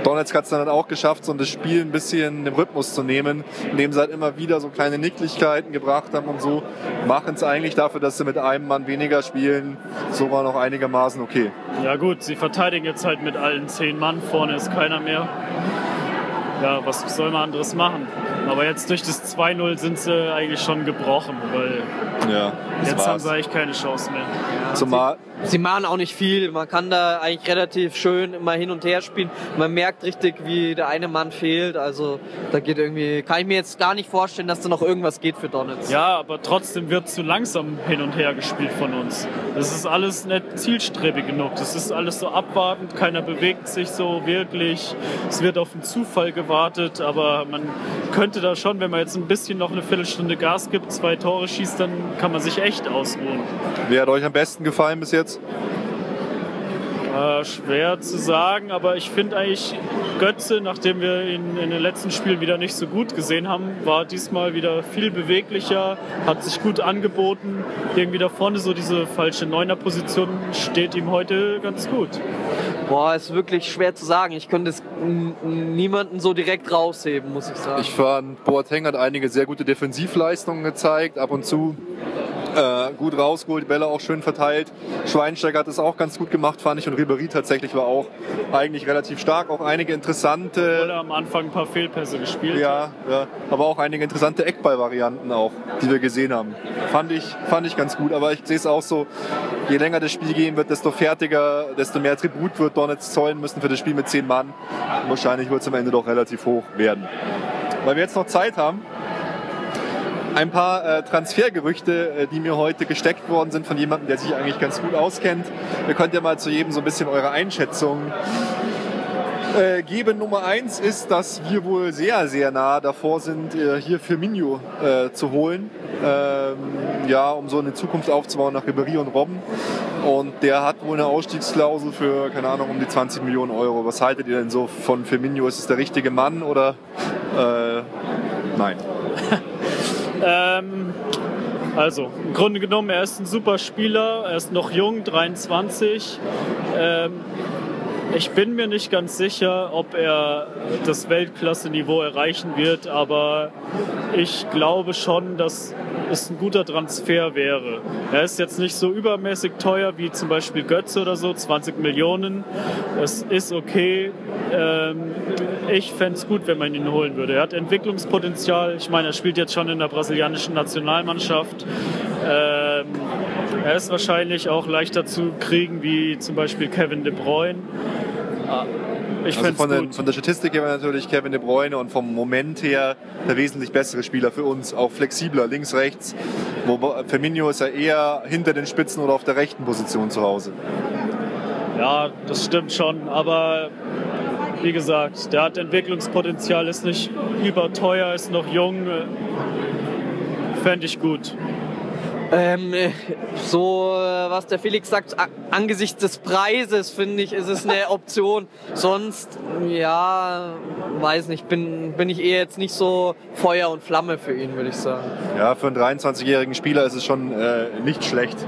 Donetsk hat es dann auch geschafft, so das Spiel ein bisschen im Rhythmus zu nehmen, indem sie halt immer wieder so kleine Nicklichkeiten gebracht haben und so. Machen es eigentlich dafür, dass sie mit einem Mann weniger spielen, so war noch einigermaßen okay. Ja gut, sie verteidigen jetzt halt mit allen zehn Mann, vorne ist keiner mehr. Ja, was soll man anderes machen? Aber jetzt durch das 2-0 sind sie eigentlich schon gebrochen, weil Ja, jetzt haben war's. sie eigentlich keine Chance mehr. Zumal, sie machen auch nicht viel. Man kann da eigentlich relativ schön immer hin und her spielen. Man merkt richtig, wie der eine Mann fehlt. Also da geht irgendwie, kann ich mir jetzt gar nicht vorstellen, dass da noch irgendwas geht für Donetsk. Ja, aber trotzdem wird zu langsam hin und her gespielt von uns. Das ist alles nicht zielstrebig genug. Das ist alles so abwartend. Keiner bewegt sich so wirklich. Es wird auf den Zufall gewartet. Aber man könnte da schon, wenn man jetzt ein bisschen noch eine Viertelstunde Gas gibt, zwei Tore schießt, dann kann man sich echt ausruhen. Wer hat euch am besten gefallen bis jetzt? Äh, schwer zu sagen, aber ich finde eigentlich Götze, nachdem wir ihn in den letzten Spielen wieder nicht so gut gesehen haben, war diesmal wieder viel beweglicher, hat sich gut angeboten. Irgendwie da vorne so diese falsche Neuner-Position steht ihm heute ganz gut. Boah, ist wirklich schwer zu sagen. Ich könnte es niemanden so direkt rausheben, muss ich sagen. Ich fand, Boateng hat einige sehr gute Defensivleistungen gezeigt, ab und zu äh, gut rausgeholt, die Bälle auch schön verteilt. Schweinsteiger hat es auch ganz gut gemacht, fand ich, und Ribéry tatsächlich war auch eigentlich relativ stark. Auch einige interessante, Oder am Anfang ein paar Fehlpässe gespielt. ja, ja, aber auch einige interessante Eckball-Varianten auch, die wir gesehen haben. Fand ich, fand ich ganz gut, aber ich sehe es auch so, je länger das Spiel gehen wird, desto fertiger, desto mehr Tribut wird Donetsk zollen müssen für das Spiel mit zehn Mann. Wahrscheinlich wird es am Ende doch relativ hoch werden. Weil wir jetzt noch Zeit haben, ein paar äh, Transfergerüchte, äh, die mir heute gesteckt worden sind von jemandem, der sich eigentlich ganz gut auskennt. Ihr könnt ja mal zu jedem so ein bisschen eure Einschätzung äh, geben. Nummer eins ist, dass wir wohl sehr, sehr nah davor sind, äh, hier Firmino äh, zu holen. Ähm, ja, um so eine Zukunft aufzubauen nach Ribéry und Robben. Und der hat wohl eine Ausstiegsklausel für, keine Ahnung, um die 20 Millionen Euro. Was haltet ihr denn so von Firmino? Ist es der richtige Mann oder äh, nein? Ähm, also, im Grunde genommen, er ist ein super Spieler, er ist noch jung, 23. Ähm, ich bin mir nicht ganz sicher, ob er das Weltklasse-Niveau erreichen wird, aber ich glaube schon, dass es ein guter Transfer wäre. Er ist jetzt nicht so übermäßig teuer wie zum Beispiel Götze oder so, 20 Millionen. Es ist okay. Ähm, ich fände es gut, wenn man ihn holen würde. Er hat Entwicklungspotenzial. Ich meine, er spielt jetzt schon in der brasilianischen Nationalmannschaft. Ähm, er ist wahrscheinlich auch leichter zu kriegen wie zum Beispiel Kevin De Bruyne. Ah, Ich Also von, gut. von der Statistik her natürlich Kevin De Bruyne und vom Moment her der wesentlich bessere Spieler für uns, auch flexibler, links, rechts. Wo Firmino ist ja eher hinter den Spitzen oder auf der rechten Position zu Hause. Ja, das stimmt schon, aber wie gesagt, der hat Entwicklungspotenzial, ist nicht überteuer, ist noch jung. Fände ich gut. Ähm, äh, so, äh, was der Felix sagt, angesichts des Preises, finde ich, ist es eine Option. Sonst, ja, weiß nicht, bin, bin ich eher jetzt nicht so Feuer und Flamme für ihn, würde ich sagen. Ja, für einen 23-jährigen Spieler ist es schon äh, nicht schlecht.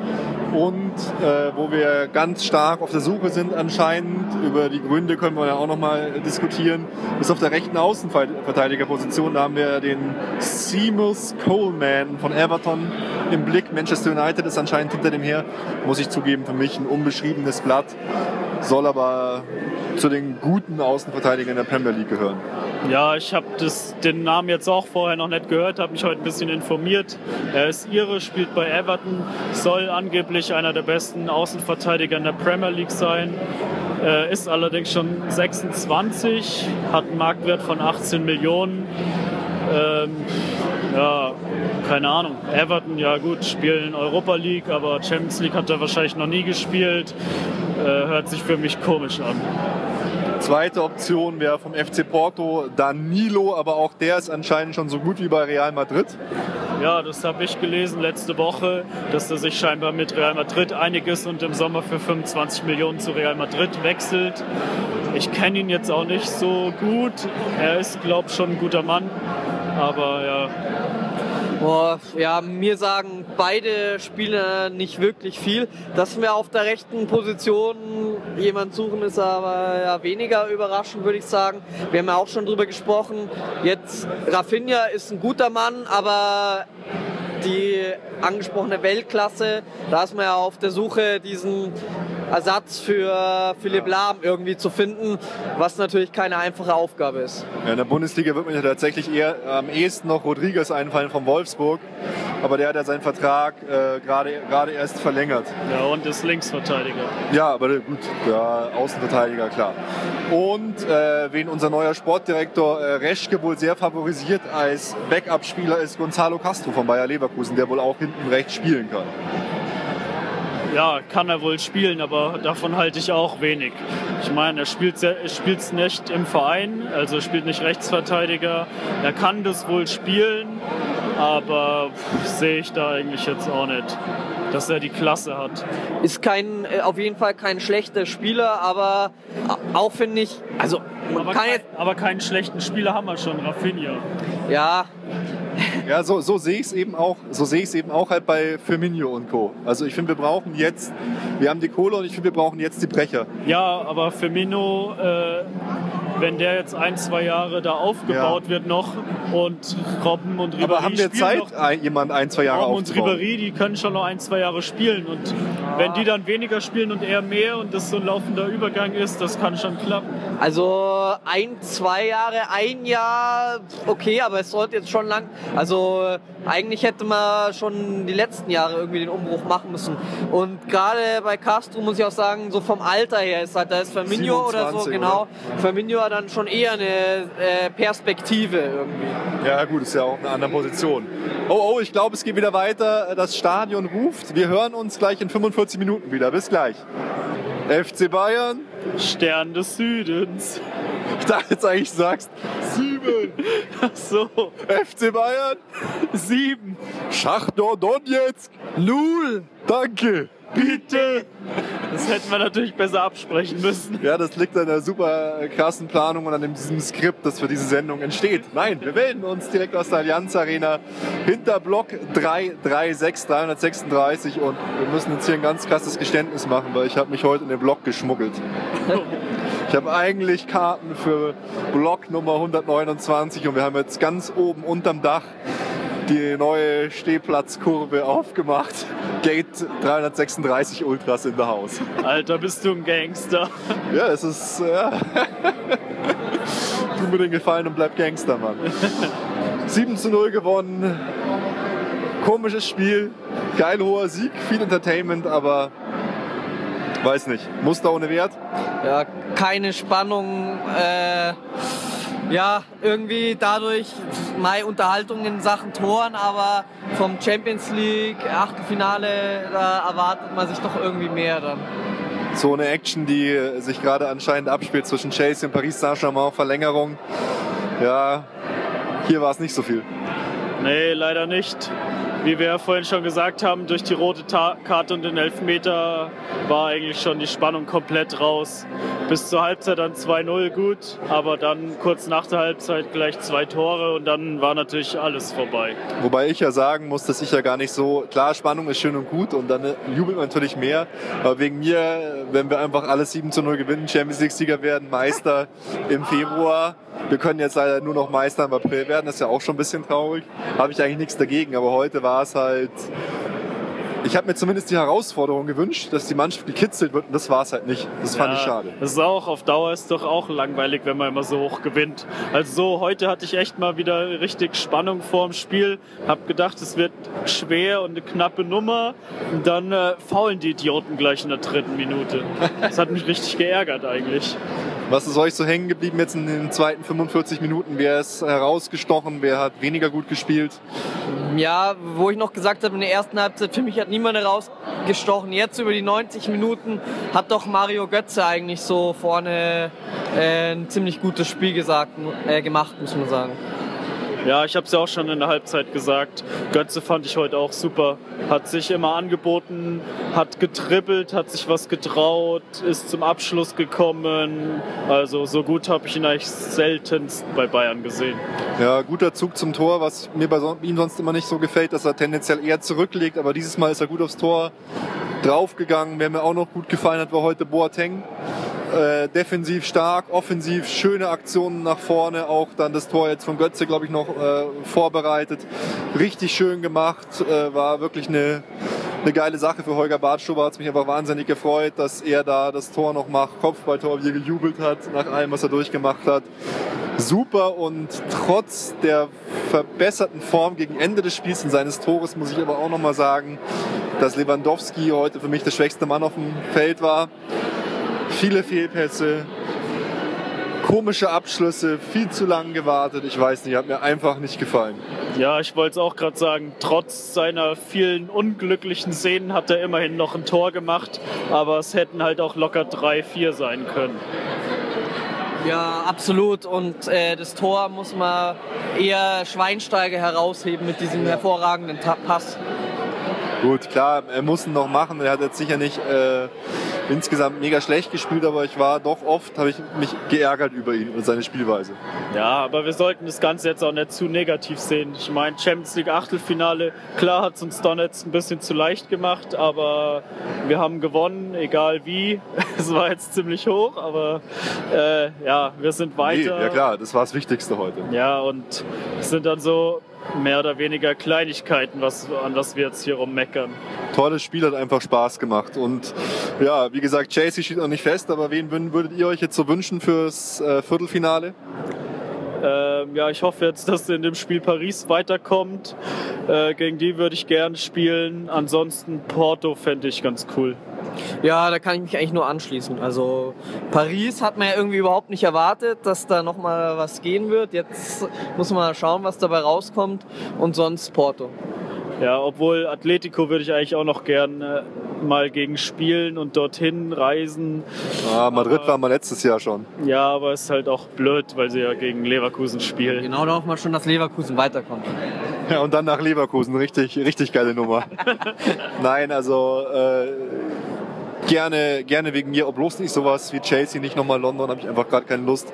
Und äh, wo wir ganz stark auf der Suche sind anscheinend, über die Gründe können wir ja auch nochmal diskutieren, ist auf der rechten Außenverteidigerposition, da haben wir den Seamus Coleman von Everton im Blick. Manchester United ist anscheinend hinter dem her, muss ich zugeben, für mich ein unbeschriebenes Blatt, soll aber zu den guten Außenverteidigern der Premier League gehören. Ja, ich habe den Namen jetzt auch vorher noch nicht gehört, habe mich heute ein bisschen informiert. Er ist Ire, spielt bei Everton, soll angeblich einer der besten Außenverteidiger in der Premier League sein. Äh, ist allerdings schon 26, hat einen Marktwert von 18 Millionen. Ähm, ja, keine Ahnung. Everton, ja gut, spielen Europa League, aber Champions League hat er wahrscheinlich noch nie gespielt. Äh, hört sich für mich komisch an. Zweite Option wäre vom FC Porto Danilo, aber auch der ist anscheinend schon so gut wie bei Real Madrid. Ja, das habe ich gelesen letzte Woche, dass er sich scheinbar mit Real Madrid einig ist und im Sommer für 25 Millionen zu Real Madrid wechselt. Ich kenne ihn jetzt auch nicht so gut. Er ist, glaube ich, schon ein guter Mann. Aber ja, Boah, ja, mir sagen beide Spieler nicht wirklich viel. Dass wir auf der rechten Position jemand suchen, ist aber ja weniger überraschend, würde ich sagen. Wir haben ja auch schon drüber gesprochen. Jetzt, Rafinha ist ein guter Mann, aber die angesprochene Weltklasse, da ist man ja auf der Suche, diesen Ersatz für Philipp Lahm irgendwie zu finden, was natürlich keine einfache Aufgabe ist. Ja, in der Bundesliga wird mir ja tatsächlich eher am ehesten noch Rodriguez einfallen von Wolfsburg. Aber der hat ja seinen Vertrag äh, gerade gerade erst verlängert. Ja, und ist Linksverteidiger. Ja, aber gut, ja, Außenverteidiger, klar. Und äh, wen unser neuer Sportdirektor äh, Reschke wohl sehr favorisiert als Backup-Spieler ist Gonzalo Castro von Bayer Leverkusen, der wohl auch hinten rechts spielen kann. Ja, kann er wohl spielen, aber davon halte ich auch wenig. Ich meine, er spielt es nicht im Verein, also spielt nicht Rechtsverteidiger. Er kann das wohl spielen, aber sehe ich da eigentlich jetzt auch nicht, dass er die Klasse hat. Ist kein, äh, auf jeden Fall kein schlechter Spieler, aber auch finde ich, also aber, kein, aber keinen schlechten Spieler haben wir schon, Rafinha. Ja, ja, so, so sehe ich es eben auch. So sehe ich es eben auch halt bei Firmino und Co. Also ich finde, wir brauchen jetzt, wir haben die Kohle und ich finde, wir brauchen jetzt die Brecher. Ja, aber Firmino, äh, wenn der jetzt ein, zwei Jahre da aufgebaut ja. wird noch und Robben und Ribéry Aber haben wir Zeit, noch, jemand ein, zwei Jahre Robben aufzubauen? und Ribéry, die können schon noch ein, zwei Jahre spielen und wenn die dann weniger spielen und er mehr und das so ein laufender Übergang ist, das kann schon klappen. Also ein, zwei Jahre, ein Jahr, okay, aber es sollte jetzt schon lang, also eigentlich hätte man schon die letzten Jahre irgendwie den Umbruch machen müssen. Und gerade bei Castro muss ich auch sagen, so vom Alter her ist halt, da ist Firmino oder so, genau. Oder? Firmino hat dann schon eher eine äh, Perspektive irgendwie. Ja, gut, ist ja auch eine andere Position. Oh, oh, ich glaube, es geht wieder weiter. Das Stadion ruft. Wir hören uns gleich in 45 Minuten wieder. Bis gleich. FC Bayern. Stern des Südens. Ich dachte jetzt eigentlich, du sagst sieben. Ach so. FC Bayern. Sieben. Schachtor Donetsk. Null. Danke. Bitte! Das hätten wir natürlich besser absprechen müssen. Ja, das liegt an der super krassen Planung und an diesem Skript, das für diese Sendung entsteht. Nein, wir melden uns direkt aus der Allianz Arena hinter Block 336, 336 und wir müssen jetzt hier ein ganz krasses Geständnis machen, weil ich habe mich heute in den Block geschmuggelt. Ich habe eigentlich Karten für Block Nummer 129 und wir haben jetzt ganz oben unterm Dach die neue Stehplatzkurve aufgemacht. Gate 336 Ultras in der Haus. Alter, bist du ein Gangster. Ja, es ist. Ja. tu mir den Gefallen und bleib Gangster, Mann. 7 zu 0 gewonnen. Komisches Spiel. Geil hoher Sieg, viel Entertainment, aber weiß nicht. Muster ohne Wert? Ja, keine Spannung. Äh ja, irgendwie dadurch meine Unterhaltung in Sachen Toren, aber vom Champions League Achtelfinale, da erwartet man sich doch irgendwie mehr dann. So eine Action, die sich gerade anscheinend abspielt zwischen Chelsea und Paris Saint-Germain, Verlängerung. Ja, hier war es nicht so viel. Nee, leider nicht wie wir ja vorhin schon gesagt haben, durch die rote Karte und den Elfmeter war eigentlich schon die Spannung komplett raus. Bis zur Halbzeit dann 2-0 gut, aber dann kurz nach der Halbzeit gleich zwei Tore und dann war natürlich alles vorbei. Wobei ich ja sagen muss, dass ich ja gar nicht so, klar, Spannung ist schön und gut und dann jubelt man natürlich mehr, aber wegen mir, wenn wir einfach alles 7 0 gewinnen, Champions League-Sieger werden, Meister im Februar, wir können jetzt leider nur noch Meister im April werden, das ist ja auch schon ein bisschen traurig. Habe ich eigentlich nichts dagegen, aber heute war es halt. Ich habe mir zumindest die Herausforderung gewünscht, dass die Mannschaft gekitzelt wird und das war es halt nicht. Das ja, fand ich schade. Das ist auch auf Dauer ist doch auch langweilig, wenn man immer so hoch gewinnt. Also so, heute hatte ich echt mal wieder richtig Spannung vorm Spiel. Hab gedacht, es wird schwer und eine knappe Nummer. Und dann äh, faulen die Idioten gleich in der dritten Minute. Das hat mich richtig geärgert eigentlich. Was ist euch so hängen geblieben jetzt in den zweiten 45 Minuten? Wer ist herausgestochen? Wer hat weniger gut gespielt? Ja, wo ich noch gesagt habe, in der ersten Halbzeit, für mich hat niemand herausgestochen. Jetzt über die 90 Minuten hat doch Mario Götze eigentlich so vorne äh, ein ziemlich gutes Spiel gesagt, äh, gemacht, muss man sagen. Ja, ich habe es ja auch schon in der Halbzeit gesagt. Götze fand ich heute auch super. Hat sich immer angeboten, hat getribbelt, hat sich was getraut, ist zum Abschluss gekommen. Also so gut habe ich ihn eigentlich seltenst bei Bayern gesehen. Ja, guter Zug zum Tor, was mir bei ihm sonst immer nicht so gefällt, dass er tendenziell eher zurücklegt. Aber dieses Mal ist er gut aufs Tor draufgegangen. Wer mir auch noch gut gefallen hat, war heute Boateng. Äh, defensiv stark, offensiv schöne Aktionen nach vorne, auch dann das Tor jetzt von Götze, glaube ich, noch äh, vorbereitet. Richtig schön gemacht, äh, war wirklich eine eine geile Sache für Holger Bartschuber. Hat mich einfach wahnsinnig gefreut, dass er da das Tor noch macht, Kopfballtor, wie er gejubelt hat, nach allem, was er durchgemacht hat. Super und trotz der verbesserten Form gegen Ende des Spiels und seines Tores muss ich aber auch nochmal sagen, dass Lewandowski heute für mich der schwächste Mann auf dem Feld war. Viele Fehlpässe, komische Abschlüsse, viel zu lang gewartet. Ich weiß nicht, hat mir einfach nicht gefallen. Ja, ich wollte es auch gerade sagen, trotz seiner vielen unglücklichen Szenen hat er immerhin noch ein Tor gemacht, aber es hätten halt auch locker drei, vier sein können. Ja, absolut. Und äh, das Tor muss man eher Schweinsteiger herausheben mit diesem hervorragenden Pass. Gut, klar, er muss ihn noch machen. Er hat jetzt sicher nicht äh, insgesamt mega schlecht gespielt, aber ich war doch oft, habe ich mich geärgert über ihn und seine Spielweise. Ja, aber wir sollten das Ganze jetzt auch nicht zu negativ sehen. Ich meine, Champions League Achtelfinale, klar hat es uns Donetsk ein bisschen zu leicht gemacht, aber wir haben gewonnen, egal wie. Es war jetzt ziemlich hoch, aber äh, ja, wir sind weiter. Nee, ja klar, das war das Wichtigste heute. Ja, und es sind dann so mehr oder weniger Kleinigkeiten, was, an was wir jetzt hier rummeckern. Tolles Spiel hat einfach Spaß gemacht. Und ja, wie gesagt, Chasey steht noch nicht fest, aber wen würdet ihr euch jetzt so wünschen fürs äh, Viertelfinale? Ähm, ja, ich hoffe jetzt, dass in dem Spiel Paris weiterkommt. Äh, gegen die würde ich gerne spielen. Ansonsten Porto fände ich ganz cool. Ja, da kann ich mich eigentlich nur anschließen. Also Paris hat man ja irgendwie überhaupt nicht erwartet, dass da noch mal was gehen wird. Jetzt muss man schauen, was dabei rauskommt und sonst Porto. Ja, obwohl Atletico würde ich eigentlich auch noch gern äh, mal gegen spielen und dorthin reisen. Ah, Madrid aber, war mal letztes Jahr schon. Ja, aber es ist halt auch blöd, weil sie ja gegen Leverkusen spielen. Genau, da hoffen wir schon, dass Leverkusen weiterkommt. Ja, und dann nach Leverkusen. Richtig, richtig geile Nummer. Nein, also äh, gerne, gerne wegen mir, ob bloß nicht sowas wie Chelsea, nicht nochmal London, habe ich einfach gerade keine Lust.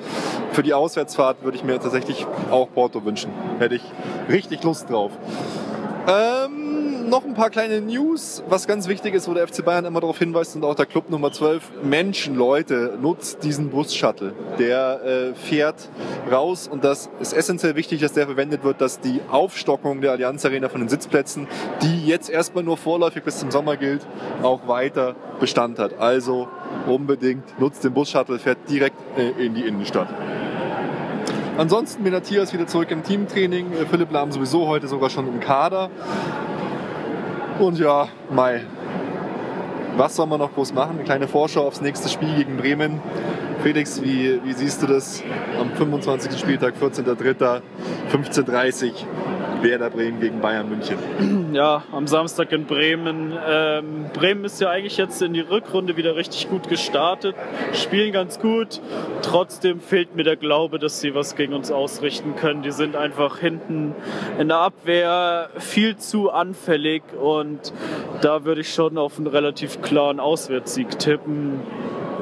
Für die Auswärtsfahrt würde ich mir tatsächlich auch Porto wünschen. Hätte ich richtig Lust drauf. Ähm, noch ein paar kleine News. Was ganz wichtig ist, wo der FC Bayern immer darauf hinweist und auch der Club Nummer 12. Menschen, Leute, nutzt diesen Bus-Shuttle. Der äh, fährt raus und das ist essentiell wichtig, dass der verwendet wird, dass die Aufstockung der Allianz Arena von den Sitzplätzen, die jetzt erstmal nur vorläufig bis zum Sommer gilt, auch weiter Bestand hat. Also unbedingt nutzt den Bus-Shuttle, fährt direkt äh, in die Innenstadt. Ansonsten bin Matthias wieder zurück im Teamtraining. Äh, Philipp Lahm sowieso heute sogar schon im Kader. Und ja, Mai. Was soll man noch groß machen? Eine kleine Vorschau aufs nächste Spiel gegen Bremen. Felix, wie, wie siehst du das am 25. Spieltag, 14.03., 15.30 Uhr? Werder Bremen gegen Bayern München. Ja, am Samstag in Bremen. Ähm, Bremen ist ja eigentlich jetzt in die Rückrunde wieder richtig gut gestartet, spielen ganz gut. Trotzdem fehlt mir der Glaube, dass sie was gegen uns ausrichten können. Die sind einfach hinten in der Abwehr viel zu anfällig und da würde ich schon auf einen relativ klaren Auswärtssieg tippen.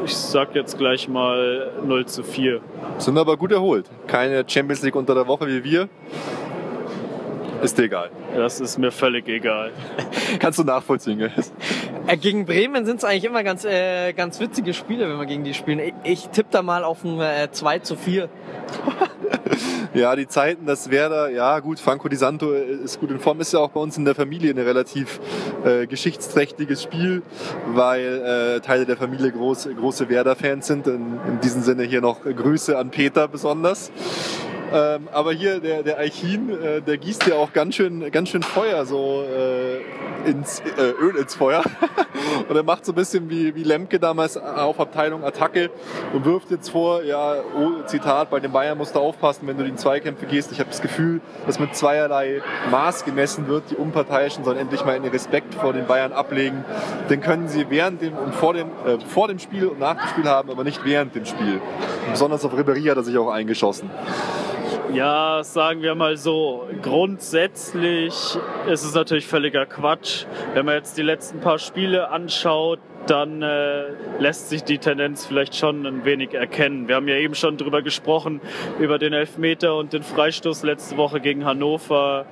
Ich sag jetzt gleich mal 0 zu 4. Sind aber gut erholt. Keine Champions League unter der Woche wie wir. Ist dir egal. Das ist mir völlig egal. Kannst du nachvollziehen. Äh, gegen Bremen sind es eigentlich immer ganz, äh, ganz witzige Spiele, wenn wir gegen die spielen. Ich, ich tippe da mal auf ein äh, 2 zu 4. ja, die Zeiten, das Werder, ja gut, Franco Di Santo ist gut in Form, ist ja auch bei uns in der Familie ein relativ äh, geschichtsträchtiges Spiel, weil äh, Teile der Familie groß, große Werder-Fans sind. In, in diesem Sinne hier noch Grüße an Peter besonders. Ähm, aber hier, der, der Eichin, äh, der gießt ja auch ganz schön, ganz schön Feuer, so äh, ins, äh, Öl ins Feuer. und er macht so ein bisschen wie, wie Lemke damals auf Abteilung Attacke und wirft jetzt vor, ja, oh, Zitat, bei den Bayern musst du aufpassen, wenn du in Zweikämpfe gehst. Ich habe das Gefühl, dass mit zweierlei Maß gemessen wird. Die Unparteiischen sollen endlich mal einen Respekt vor den Bayern ablegen. Den können sie während dem und vor dem, äh, vor dem Spiel und nach dem Spiel haben, aber nicht während dem Spiel. Besonders auf Ribéry hat er sich auch eingeschossen. Ja, sagen wir mal so, grundsätzlich ist es natürlich völliger Quatsch. Wenn man jetzt die letzten paar Spiele anschaut, dann äh, lässt sich die Tendenz vielleicht schon ein wenig erkennen. Wir haben ja eben schon drüber gesprochen, über den Elfmeter und den Freistoß letzte Woche gegen Hannover.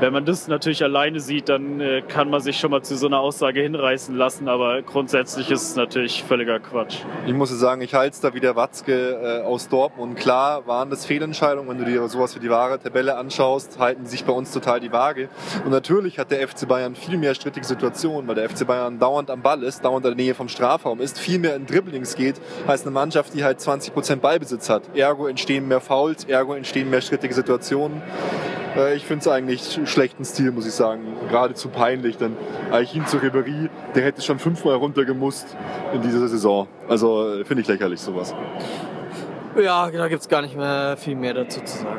Wenn man das natürlich alleine sieht, dann äh, kann man sich schon mal zu so einer Aussage hinreißen lassen, aber grundsätzlich ist es natürlich völliger Quatsch. Ich muss sagen, ich halte es da wie der Watzke äh, aus Dortmund. Klar waren das Fehlentscheidungen, wenn du dir sowas wie die wahre Tabelle anschaust, halten sich bei uns total die Waage. Und natürlich hat der FC Bayern viel mehr strittige Situationen, weil der FC Bayern dauernd am Ball ist, dauernd in der Nähe vom Strafraum ist, viel mehr in Dribblings geht, als eine Mannschaft, die halt 20% Ballbesitz hat. Ergo entstehen mehr Fouls, ergo entstehen mehr strittige Situationen. Äh, ich finde es eigentlich schlechten Stil, muss ich sagen. Geradezu peinlich, denn Aichin zu Ribéry, der hätte schon fünfmal runtergemusst in dieser Saison. Also äh, finde ich lächerlich sowas. Ja, da gibt es gar nicht mehr viel mehr dazu zu sagen.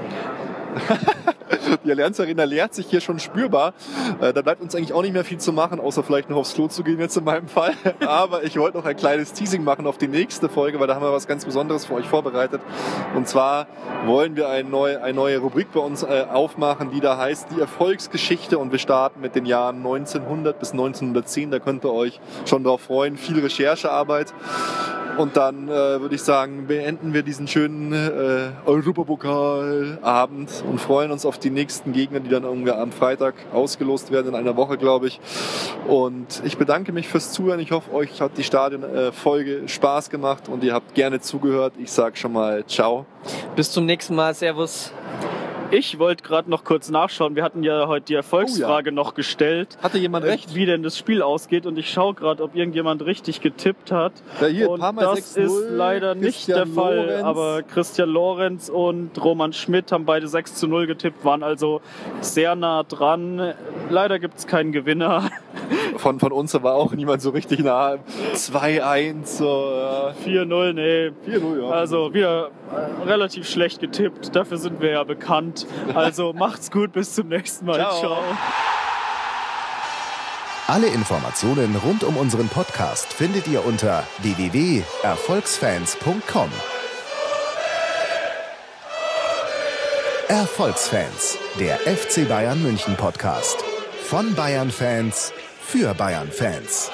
Die Allianz Arena leert sich hier schon spürbar. Äh, da bleibt uns eigentlich auch nicht mehr viel zu machen, außer vielleicht noch aufs Klo zu gehen jetzt in meinem Fall. Aber ich wollte noch ein kleines Teasing machen auf die nächste Folge, weil da haben wir was ganz Besonderes für euch vorbereitet. Und zwar wollen wir eine neue, eine neue Rubrik bei uns äh, aufmachen, die da heißt die Erfolgsgeschichte und wir starten mit den Jahren 1900 bis 1910. Da könnt ihr euch schon drauf freuen. Viel Recherchearbeit. Und dann äh, würde ich sagen, beenden wir diesen schönen äh, Europapokalabend und freuen uns auf die nächsten Gegner, die dann irgendwie am Freitag ausgelost werden, in einer Woche, glaube ich. Und ich bedanke mich fürs Zuhören. Ich hoffe, euch hat die Stadionfolge Spaß gemacht und ihr habt gerne zugehört. Ich sage schon mal Ciao. Bis zum nächsten Mal. Servus. Ich wollte gerade noch kurz nachschauen. Wir hatten ja heute die Erfolgsfrage Oh noch gestellt. Hatte jemand recht? Wie denn das Spiel ausgeht und ich schaue gerade, ob irgendjemand richtig getippt hat. Ja, hier, und das 6-0, ist leider nicht Christian der Fall, Lorenz. aber Christian Lorenz und Roman Schmidt haben beide 6 zu 0 getippt, waren also sehr nah dran. Leider gibt es keinen Gewinner. Von, von uns war auch niemand so richtig nah. 2-1, so, ja. 4-0, nee. 4-0, ja. Also wieder äh, relativ schlecht getippt. Dafür sind wir ja bekannt. Also macht's gut, bis zum nächsten Mal. Ciao. Ciao. Alle Informationen rund um unseren Podcast findet ihr unter www.erfolgsfans.com. Erfolgsfans, der FC Bayern München Podcast. Von Bayern Fans für Bayern Fans.